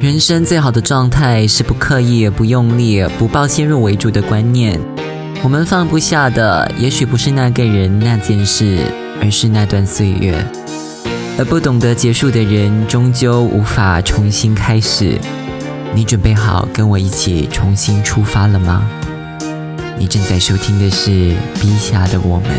人生最好的状态是不刻意、不用力、不抱先入为主的观念。我们放不下的，也许不是那个人、那件事，而是那段岁月。而不懂得结束的人，终究无法重新开始。你准备好跟我一起重新出发了吗？你正在收听的是《笔下的我们》。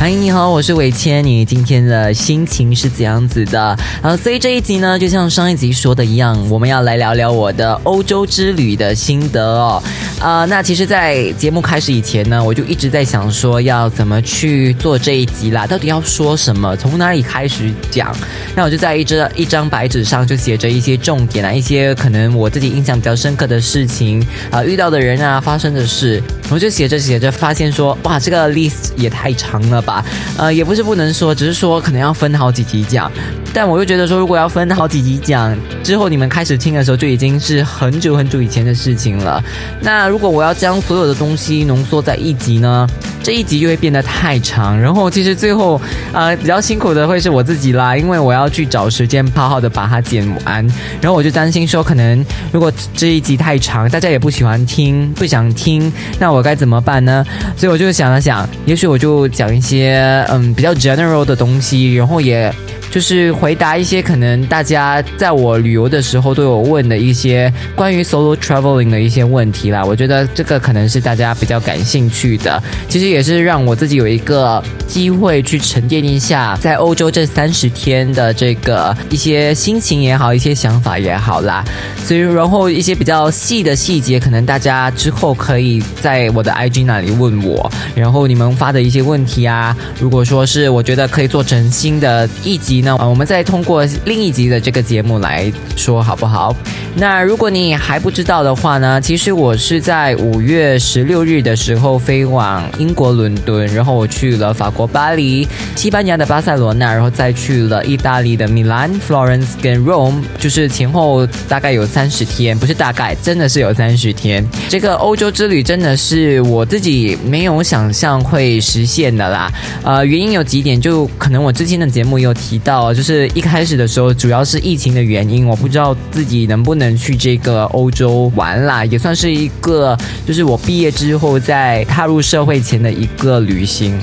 嗨，你好，我是伟谦。你今天的心情是怎样子的？呃，所以这一集呢，就像上一集说的一样，我们要来聊聊我的欧洲之旅的心得哦。啊，那其实，在节目开始以前呢，我就一直在想说要怎么去做这一集啦，到底要说什么，从哪里开始讲？那我就在一张一张白纸上就写着一些重点啊，一些可能我自己印象比较深刻的事情啊，遇到的人啊，发生的事，我就写着写着，发现说，哇，这个 list 也太长了吧。呃，也不是不能说，只是说可能要分好几集讲。但我又觉得说，如果要分好几集讲，之后你们开始听的时候，就已经是很久很久以前的事情了。那如果我要将所有的东西浓缩在一集呢？这一集就会变得太长，然后其实最后，呃，比较辛苦的会是我自己啦，因为我要去找时间好好的把它剪完，然后我就担心说，可能如果这一集太长，大家也不喜欢听，不想听，那我我该怎么办呢？所以我就想了想，也许我就讲一些嗯比较 general 的东西，然后也。就是回答一些可能大家在我旅游的时候都有问的一些关于 solo traveling 的一些问题啦。我觉得这个可能是大家比较感兴趣的，其实也是让我自己有一个机会去沉淀一下在欧洲这三十天的这个一些心情也好，一些想法也好啦。所以，然后一些比较细的细节，可能大家之后可以在我的 IG 那里问我，然后你们发的一些问题啊，如果说是我觉得可以做成新的一集。那我们再通过另一集的这个节目来说好不好？那如果你还不知道的话呢，其实我是在五月十六日的时候飞往英国伦敦，然后我去了法国巴黎、西班牙的巴塞罗那，然后再去了意大利的米兰、Florence 跟 Rome，就是前后大概有三十天，不是大概，真的是有三十天。这个欧洲之旅真的是我自己没有想象会实现的啦。呃，原因有几点，就可能我之前的节目有提到。到就是一开始的时候，主要是疫情的原因，我不知道自己能不能去这个欧洲玩啦，也算是一个就是我毕业之后在踏入社会前的一个旅行。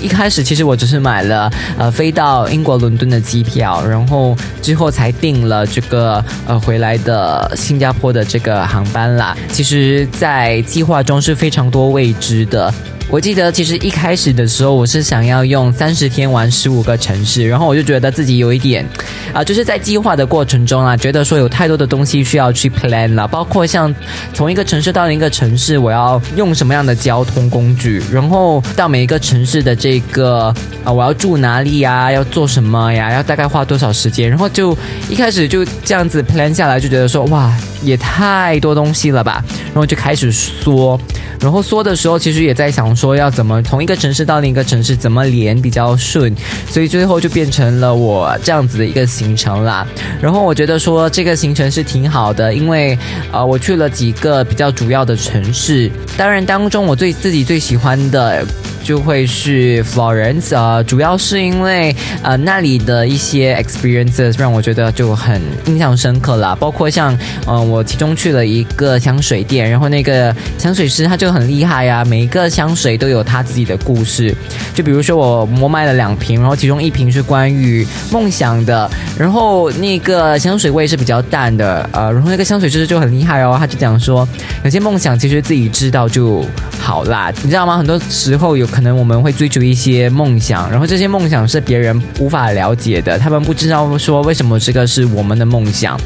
一开始其实我只是买了呃飞到英国伦敦的机票，然后之后才订了这个呃回来的新加坡的这个航班啦。其实，在计划中是非常多未知的。我记得其实一开始的时候，我是想要用三十天玩十五个城市，然后我就觉得自己有一点啊，就是在计划的过程中啊，觉得说有太多的东西需要去 plan 了，包括像从一个城市到另一个城市，我要用什么样的交通工具，然后到每一个城市的这个啊，我要住哪里呀，要做什么呀，要大概花多少时间，然后就一开始就这样子 plan 下来，就觉得说哇，也太多东西了吧，然后就开始缩，然后缩的时候，其实也在想。说要怎么从一个城市到另一个城市怎么连比较顺，所以最后就变成了我这样子的一个行程啦。然后我觉得说这个行程是挺好的，因为呃我去了几个比较主要的城市，当然当中我最自己最喜欢的。就会是 Florence 啊，主要是因为呃那里的一些 experiences 让我觉得就很印象深刻啦，包括像嗯我其中去了一个香水店，然后那个香水师他就很厉害呀，每一个香水都有他自己的故事，就比如说我我卖了两瓶，然后其中一瓶是关于梦想的，然后那个香水味是比较淡的，呃，然后那个香水师就很厉害哦，他就讲说有些梦想其实自己知道就好啦，你知道吗？很多时候有。可能我们会追逐一些梦想，然后这些梦想是别人无法了解的，他们不知道说为什么这个是我们的梦想，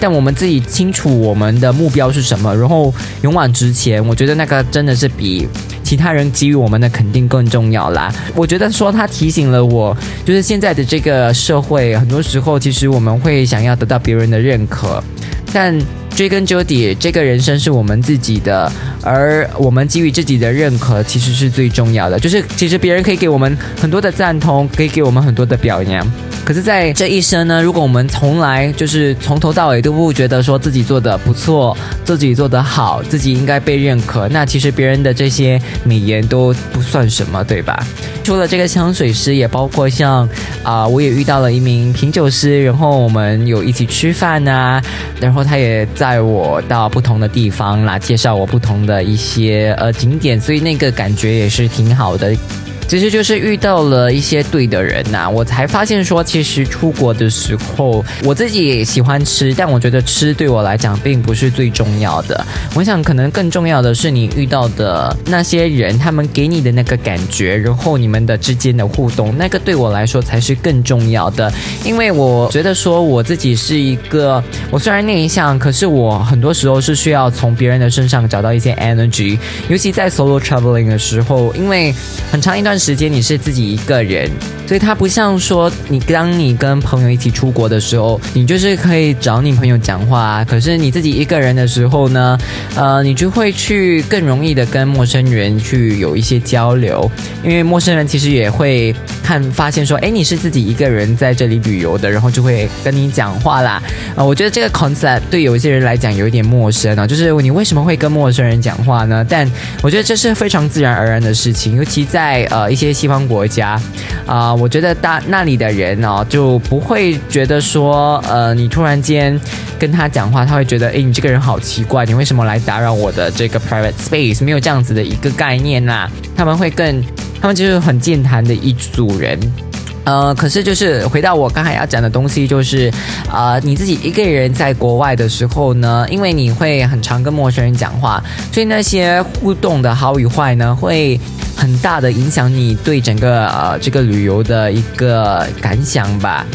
但我们自己清楚我们的目标是什么，然后勇往直前。我觉得那个真的是比其他人给予我们的肯定更重要啦。我觉得说他提醒了我，就是现在的这个社会，很多时候其实我们会想要得到别人的认可，但。追根究底，这个人生是我们自己的，而我们给予自己的认可其实是最重要的。就是其实别人可以给我们很多的赞同，可以给我们很多的表扬，可是，在这一生呢，如果我们从来就是从头到尾都不觉得说自己做的不错，自己做的好，自己应该被认可，那其实别人的这些美言都不算什么，对吧？除了这个香水师，也包括像啊，我也遇到了一名品酒师，然后我们有一起吃饭呐，然后他也载我到不同的地方啦，介绍我不同的一些呃景点，所以那个感觉也是挺好的。其实就是遇到了一些对的人呐，我才发现说，其实出国的时候，我自己也喜欢吃，但我觉得吃对我来讲并不是最重要的。我想可能更重要的是你遇到的那些人，他们给你的那个感觉，然后你们的之间的互动，那个对我来说才是更重要的。因为我觉得说我自己是一个，我虽然内向，可是我很多时候是需要从别人的身上找到一些 energy，尤其在 solo traveling 的时候，因为很长一段。时间你是自己一个人，所以它不像说你当你跟朋友一起出国的时候，你就是可以找你朋友讲话啊。可是你自己一个人的时候呢，呃，你就会去更容易的跟陌生人去有一些交流，因为陌生人其实也会看发现说，哎，你是自己一个人在这里旅游的，然后就会跟你讲话啦。啊，我觉得这个 concept 对有一些人来讲有一点陌生啊，就是你为什么会跟陌生人讲话呢？但我觉得这是非常自然而然的事情，尤其在呃。一些西方国家，啊，我觉得大那里的人哦，就不会觉得说，呃，你突然间跟他讲话，他会觉得，诶，你这个人好奇怪，你为什么来打扰我的这个 private space？没有这样子的一个概念呐，他们会更，他们就是很健谈的一组人。呃，可是就是回到我刚才要讲的东西，就是呃，你自己一个人在国外的时候呢，因为你会很常跟陌生人讲话，所以那些互动的好与坏呢，会很大的影响你对整个呃这个旅游的一个感想吧。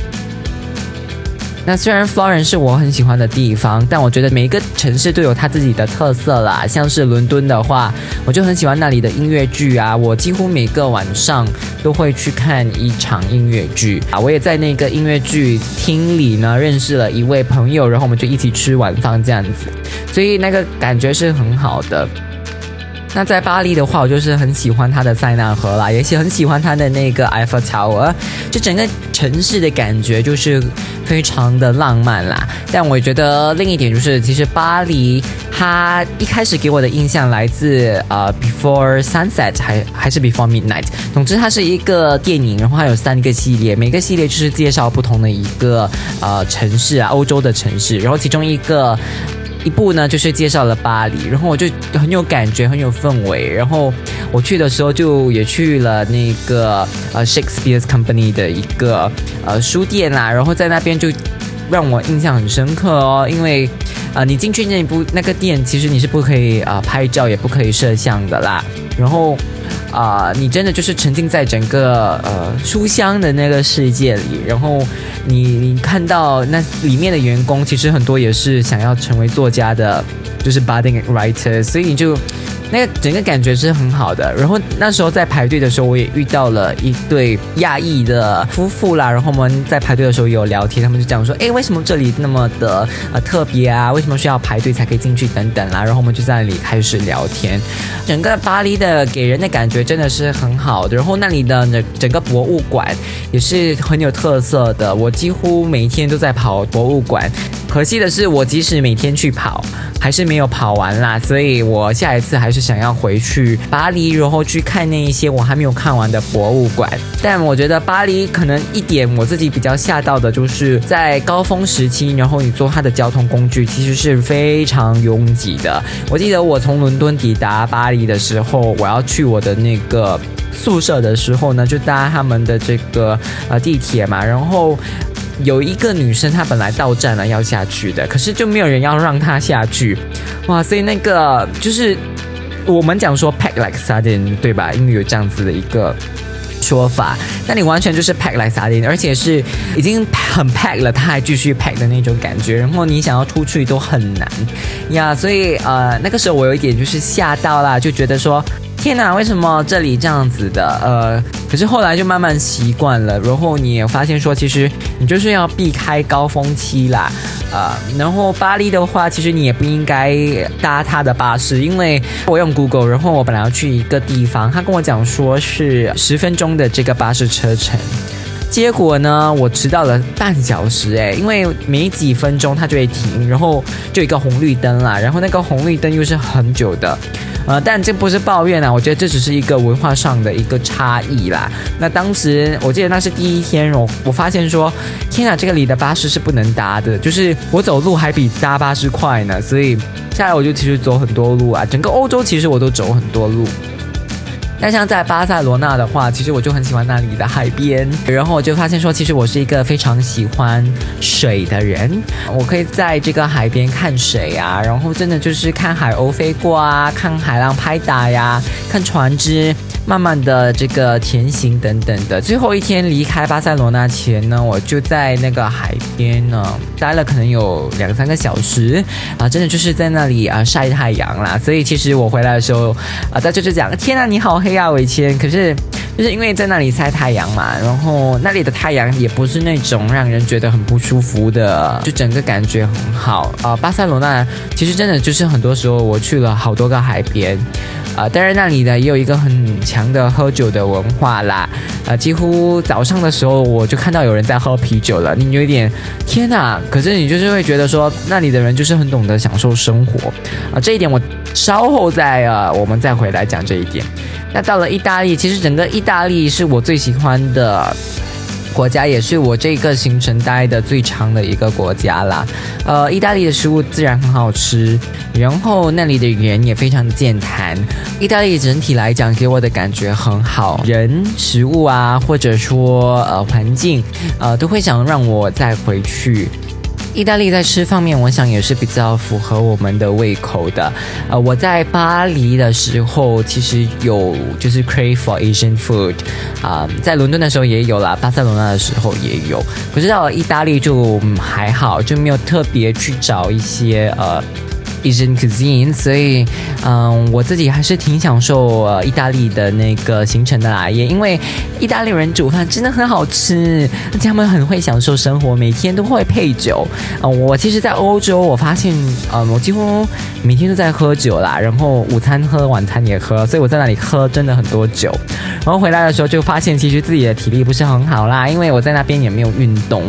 那虽然 Florence 是我很喜欢的地方，但我觉得每一个城市都有它自己的特色啦。像是伦敦的话，我就很喜欢那里的音乐剧啊，我几乎每个晚上都会去看一场音乐剧啊。我也在那个音乐剧厅里呢认识了一位朋友，然后我们就一起吃晚饭这样子，所以那个感觉是很好的。那在巴黎的话，我就是很喜欢它的塞纳河啦，也是很喜欢它的那个埃菲尔塔尔，就整个城市的感觉就是非常的浪漫啦。但我觉得另一点就是，其实巴黎它一开始给我的印象来自呃 Before Sunset 还还是 Before Midnight，总之它是一个电影，然后它有三个系列，每个系列就是介绍不同的一个呃城市啊，欧洲的城市，然后其中一个。一部呢，就是介绍了巴黎，然后我就很有感觉，很有氛围。然后我去的时候，就也去了那个呃 Shakespeare's Company 的一个呃书店啦，然后在那边就让我印象很深刻哦，因为啊你进去那部那个店，其实你是不可以啊拍照，也不可以摄像的啦。然后啊，你真的就是沉浸在整个呃书香的那个世界里，然后。你你看到那里面的员工，其实很多也是想要成为作家的，就是 budding writer，所以你就那个整个感觉是很好的。然后那时候在排队的时候，我也遇到了一对亚裔的夫妇啦。然后我们在排队的时候有聊天，他们就讲说：“哎，为什么这里那么的呃特别啊？为什么需要排队才可以进去等等啦？”然后我们就在那里开始聊天。整个巴黎的给人的感觉真的是很好的。然后那里的整整个博物馆也是很有特色的。我。几乎每天都在跑博物馆，可惜的是，我即使每天去跑，还是没有跑完啦。所以我下一次还是想要回去巴黎，然后去看那一些我还没有看完的博物馆。但我觉得巴黎可能一点我自己比较吓到的，就是在高峰时期，然后你坐它的交通工具其实是非常拥挤的。我记得我从伦敦抵达巴黎的时候，我要去我的那个。宿舍的时候呢，就搭他们的这个呃地铁嘛，然后有一个女生她本来到站了要下去的，可是就没有人要让她下去，哇，所以那个就是我们讲说 pack like sardine 对吧？因为有这样子的一个说法，那你完全就是 pack like sardine，而且是已经很 pack 了，他还继续 pack 的那种感觉，然后你想要出去都很难呀，所以呃那个时候我有一点就是吓到啦，就觉得说。天哪，为什么这里这样子的？呃，可是后来就慢慢习惯了，然后你也发现说，其实你就是要避开高峰期啦，啊，然后巴黎的话，其实你也不应该搭他的巴士，因为我用 Google，然后我本来要去一个地方，他跟我讲说是十分钟的这个巴士车程。结果呢，我迟到了半小时哎，因为没几分钟它就会停，然后就一个红绿灯啦，然后那个红绿灯又是很久的。呃，但这不是抱怨啊，我觉得这只是一个文化上的一个差异啦。那当时我记得那是第一天，我我发现说，天啊，这个里的巴士是不能搭的，就是我走路还比搭巴士快呢，所以下来我就其实走很多路啊，整个欧洲其实我都走很多路。但像在巴塞罗那的话，其实我就很喜欢那里的海边，然后我就发现说，其实我是一个非常喜欢水的人，我可以在这个海边看水啊，然后真的就是看海鸥飞过啊，看海浪拍打呀，看船只。慢慢的这个前行等等的，最后一天离开巴塞罗那前呢，我就在那个海边呢待了可能有两三个小时啊，真的就是在那里啊晒太阳啦。所以其实我回来的时候啊，大家就讲天啊你好黑啊伟谦，可是就是因为在那里晒太阳嘛，然后那里的太阳也不是那种让人觉得很不舒服的，就整个感觉很好啊。巴塞罗那其实真的就是很多时候我去了好多个海边。啊，当然那里呢也有一个很强的喝酒的文化啦，啊，几乎早上的时候我就看到有人在喝啤酒了，你有点天哪！可是你就是会觉得说那里的人就是很懂得享受生活，啊，这一点我稍后再呃我们再回来讲这一点。那到了意大利，其实整个意大利是我最喜欢的。国家也是我这个行程待的最长的一个国家啦，呃，意大利的食物自然很好吃，然后那里的语言也非常的健谈。意大利整体来讲给我的感觉很好，人、食物啊，或者说呃环境，呃，都会想让我再回去。意大利在吃方面，我想也是比较符合我们的胃口的。呃，我在巴黎的时候，其实有就是 crave for Asian food，啊，在伦敦的时候也有啦，巴塞罗那的时候也有。可是到了意大利就还好，就没有特别去找一些呃。Asian cuisine，所以，嗯，我自己还是挺享受呃意大利的那个行程的啦，也因为意大利人煮饭真的很好吃，而且他们很会享受生活，每天都会配酒。啊，我其实，在欧洲，我发现，嗯，我几乎每天都在喝酒啦，然后午餐喝，晚餐也喝，所以我在那里喝真的很多酒。然后回来的时候就发现，其实自己的体力不是很好啦，因为我在那边也没有运动。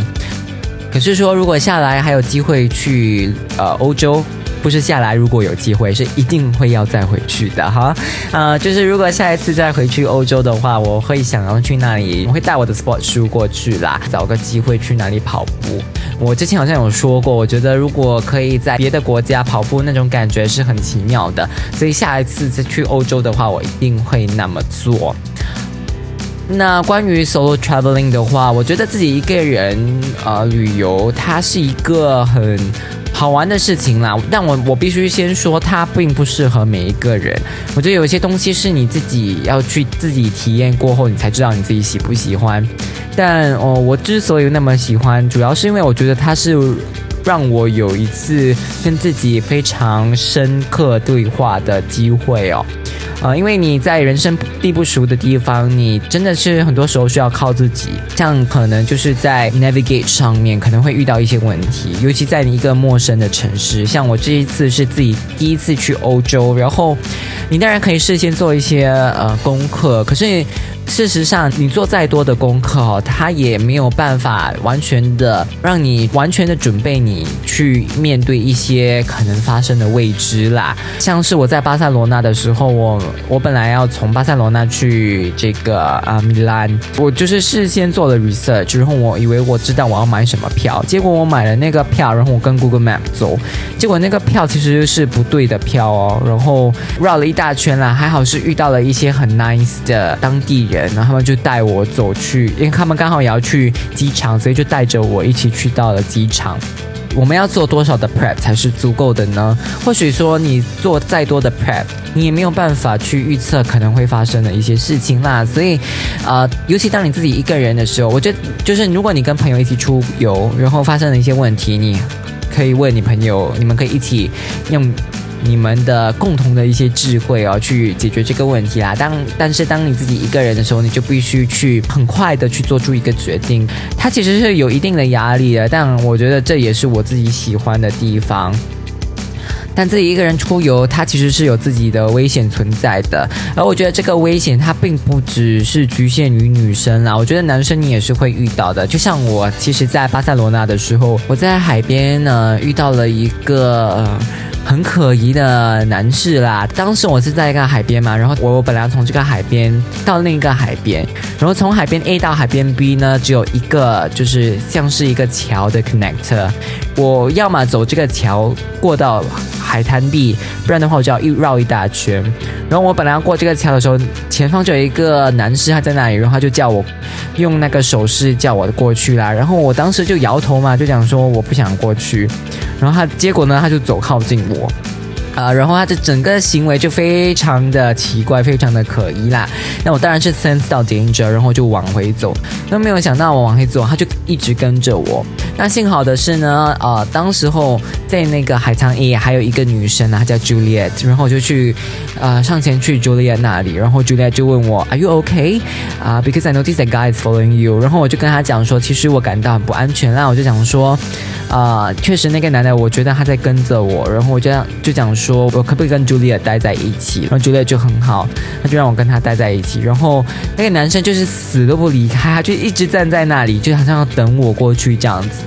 可是说，如果下来还有机会去呃欧洲。不是下来，如果有机会，是一定会要再回去的哈。呃，就是如果下一次再回去欧洲的话，我会想要去那里，我会带我的 sports 书过去啦，找个机会去哪里跑步。我之前好像有说过，我觉得如果可以在别的国家跑步，那种感觉是很奇妙的。所以下一次再去欧洲的话，我一定会那么做。那关于 solo traveling 的话，我觉得自己一个人呃旅游，它是一个很。好玩的事情啦，但我我必须先说，它并不适合每一个人。我觉得有一些东西是你自己要去自己体验过后，你才知道你自己喜不喜欢。但哦，我之所以那么喜欢，主要是因为我觉得它是让我有一次跟自己非常深刻对话的机会哦。呃，因为你在人生地不熟的地方，你真的是很多时候需要靠自己。像可能就是在 navigate 上面可能会遇到一些问题，尤其在你一个陌生的城市。像我这一次是自己第一次去欧洲，然后你当然可以事先做一些呃功课，可是。事实上，你做再多的功课哦，他也没有办法完全的让你完全的准备你去面对一些可能发生的未知啦。像是我在巴塞罗那的时候，我我本来要从巴塞罗那去这个啊米兰，我就是事先做了 research，然后我以为我知道我要买什么票，结果我买了那个票，然后我跟 Google Map 走，结果那个票其实是不对的票哦，然后绕了一大圈啦，还好是遇到了一些很 nice 的当地人。然后他们就带我走去，因为他们刚好也要去机场，所以就带着我一起去到了机场。我们要做多少的 prep 才是足够的呢？或许说你做再多的 prep，你也没有办法去预测可能会发生的一些事情啦。所以，呃，尤其当你自己一个人的时候，我觉得就是如果你跟朋友一起出游，然后发生了一些问题，你可以问你朋友，你们可以一起用。你们的共同的一些智慧哦，去解决这个问题啦。当但是当你自己一个人的时候，你就必须去很快的去做出一个决定。它其实是有一定的压力的，但我觉得这也是我自己喜欢的地方。但自己一个人出游，它其实是有自己的危险存在的。而我觉得这个危险，它并不只是局限于女生啦，我觉得男生你也是会遇到的。就像我，其实，在巴塞罗那的时候，我在海边呢遇到了一个。很可疑的男士啦，当时我是在一个海边嘛，然后我本来要从这个海边到另一个海边，然后从海边 A 到海边 B 呢，只有一个就是像是一个桥的 connector，我要么走这个桥过到海滩地不然的话我就要一绕一大圈。然后我本来要过这个桥的时候，前方就有一个男士他在那里，然后他就叫我用那个手势叫我过去啦，然后我当时就摇头嘛，就讲说我不想过去。然后他结果呢，他就走靠近我，啊，然后他的整个行为就非常的奇怪，非常的可疑啦。那我当然是 sense 到 danger，然后就往回走。那没有想到我往回走，他就一直跟着我。那幸好的是呢，呃，当时候在那个海滩 A 还有一个女生啊，她叫 Juliet，然后我就去，呃，上前去 Juliet 那里，然后 Juliet 就问我，Are you okay？啊，Because I notice that guy is following you。然后我就跟他讲说，其实我感到很不安全啦，我就讲说。啊，确实那个男的，我觉得他在跟着我，然后我就就讲说，我可不可以跟 Julia 待在一起？然后 Julia 就很好，他就让我跟他待在一起。然后那个男生就是死都不离开，他就一直站在那里，就好像要等我过去这样子。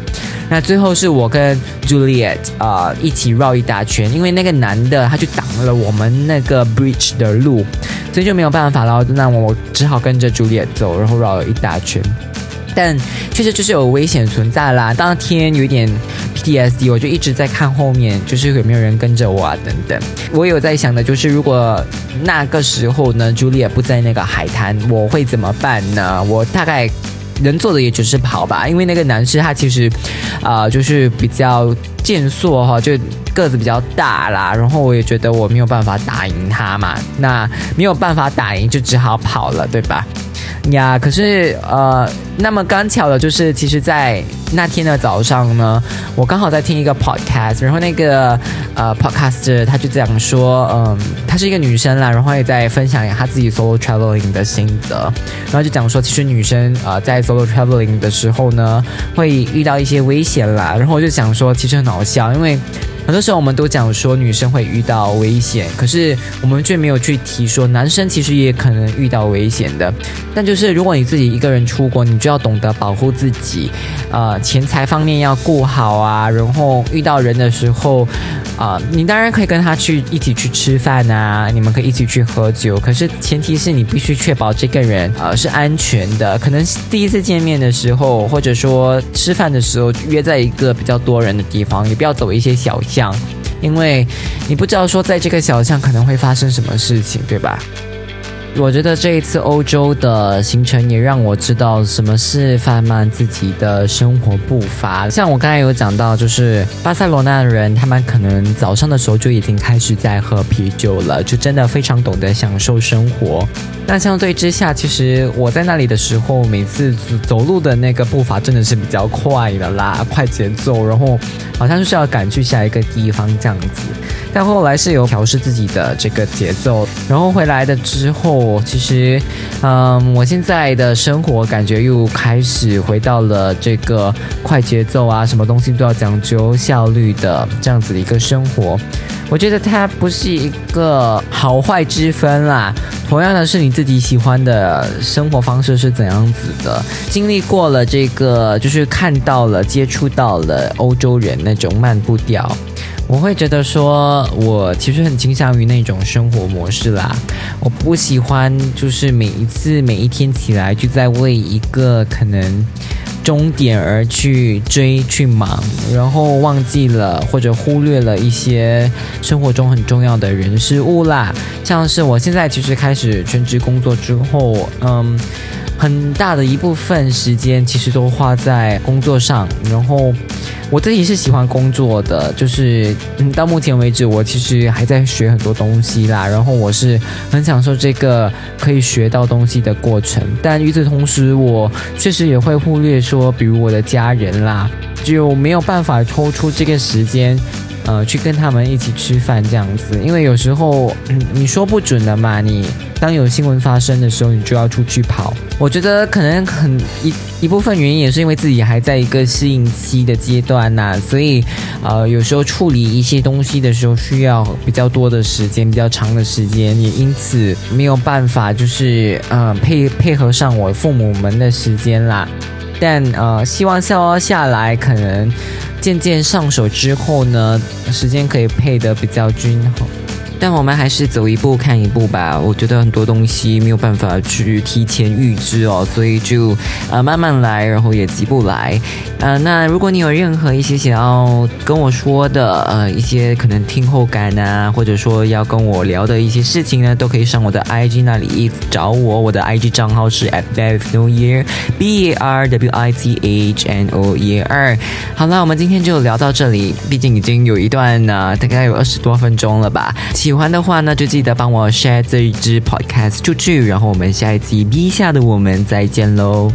那最后是我跟 Juliet 啊一起绕一大圈，因为那个男的他就挡了我们那个 bridge 的路，所以就没有办法了。那我只好跟着 Juliet 走，然后绕了一大圈。但确实就是有危险存在啦。当天有点 PTSD，我就一直在看后面，就是有没有人跟着我啊等等。我有在想的就是，如果那个时候呢，朱莉也不在那个海滩，我会怎么办呢？我大概能做的也只是跑吧，因为那个男士他其实啊就是比较健硕哈，就个子比较大啦。然后我也觉得我没有办法打赢他嘛，那没有办法打赢就只好跑了，对吧？呀，可是呃，那么刚巧的就是，其实，在那天的早上呢，我刚好在听一个 podcast，然后那个呃 podcaster 他就讲说，嗯，她是一个女生啦，然后也在分享她自己 solo traveling 的心得，然后就讲说，其实女生呃在 solo traveling 的时候呢，会遇到一些危险啦，然后我就想说，其实很好笑，因为。很多时候我们都讲说女生会遇到危险，可是我们却没有去提说男生其实也可能遇到危险的。但就是如果你自己一个人出国，你就要懂得保护自己，呃，钱财方面要顾好啊。然后遇到人的时候，啊，你当然可以跟他去一起去吃饭啊，你们可以一起去喝酒。可是前提是你必须确保这个人呃是安全的。可能第一次见面的时候，或者说吃饭的时候约在一个比较多人的地方，也不要走一些小。讲，因为你不知道说在这个小巷可能会发生什么事情，对吧？我觉得这一次欧洲的行程也让我知道什么是放慢自己的生活步伐。像我刚才有讲到，就是巴塞罗那的人，他们可能早上的时候就已经开始在喝啤酒了，就真的非常懂得享受生活。那相对之下，其实我在那里的时候，每次走路的那个步伐真的是比较快的啦，快节奏，然后好像就是要赶去下一个地方这样子。但后来是有调试自己的这个节奏，然后回来的之后，我其实，嗯，我现在的生活感觉又开始回到了这个快节奏啊，什么东西都要讲究效率的这样子的一个生活。我觉得它不是一个好坏之分啦，同样的是你自己喜欢的生活方式是怎样子的。经历过了这个，就是看到了、接触到了欧洲人那种慢步调。我会觉得说，我其实很倾向于那种生活模式啦。我不喜欢就是每一次每一天起来就在为一个可能终点而去追去忙，然后忘记了或者忽略了一些生活中很重要的人事物啦。像是我现在其实开始全职工作之后，嗯。很大的一部分时间其实都花在工作上，然后我自己是喜欢工作的，就是嗯，到目前为止我其实还在学很多东西啦，然后我是很享受这个可以学到东西的过程，但与此同时，我确实也会忽略说，比如我的家人啦，就没有办法抽出这个时间，呃，去跟他们一起吃饭这样子，因为有时候，你说不准的嘛，你。当有新闻发生的时候，你就要出去跑。我觉得可能很一一部分原因也是因为自己还在一个适应期的阶段呐，所以呃有时候处理一些东西的时候需要比较多的时间，比较长的时间，也因此没有办法就是嗯配配合上我父母们的时间啦。但呃希望消化下来，可能渐渐上手之后呢，时间可以配得比较均衡。但我们还是走一步看一步吧。我觉得很多东西没有办法去提前预知哦，所以就呃慢慢来，然后也急不来。呃，那如果你有任何一些想要跟我说的，呃，一些可能听后感啊，或者说要跟我聊的一些事情呢，都可以上我的 IG 那里找我。我的 IG 账号是 at Barwith New Year，B A R W I T H N O E R。好了，我们今天就聊到这里，毕竟已经有一段呢，大概有二十多分钟了吧。喜欢的话呢，就记得帮我 share 这一支 podcast 出去，然后我们下一集 B 下的我们再见喽。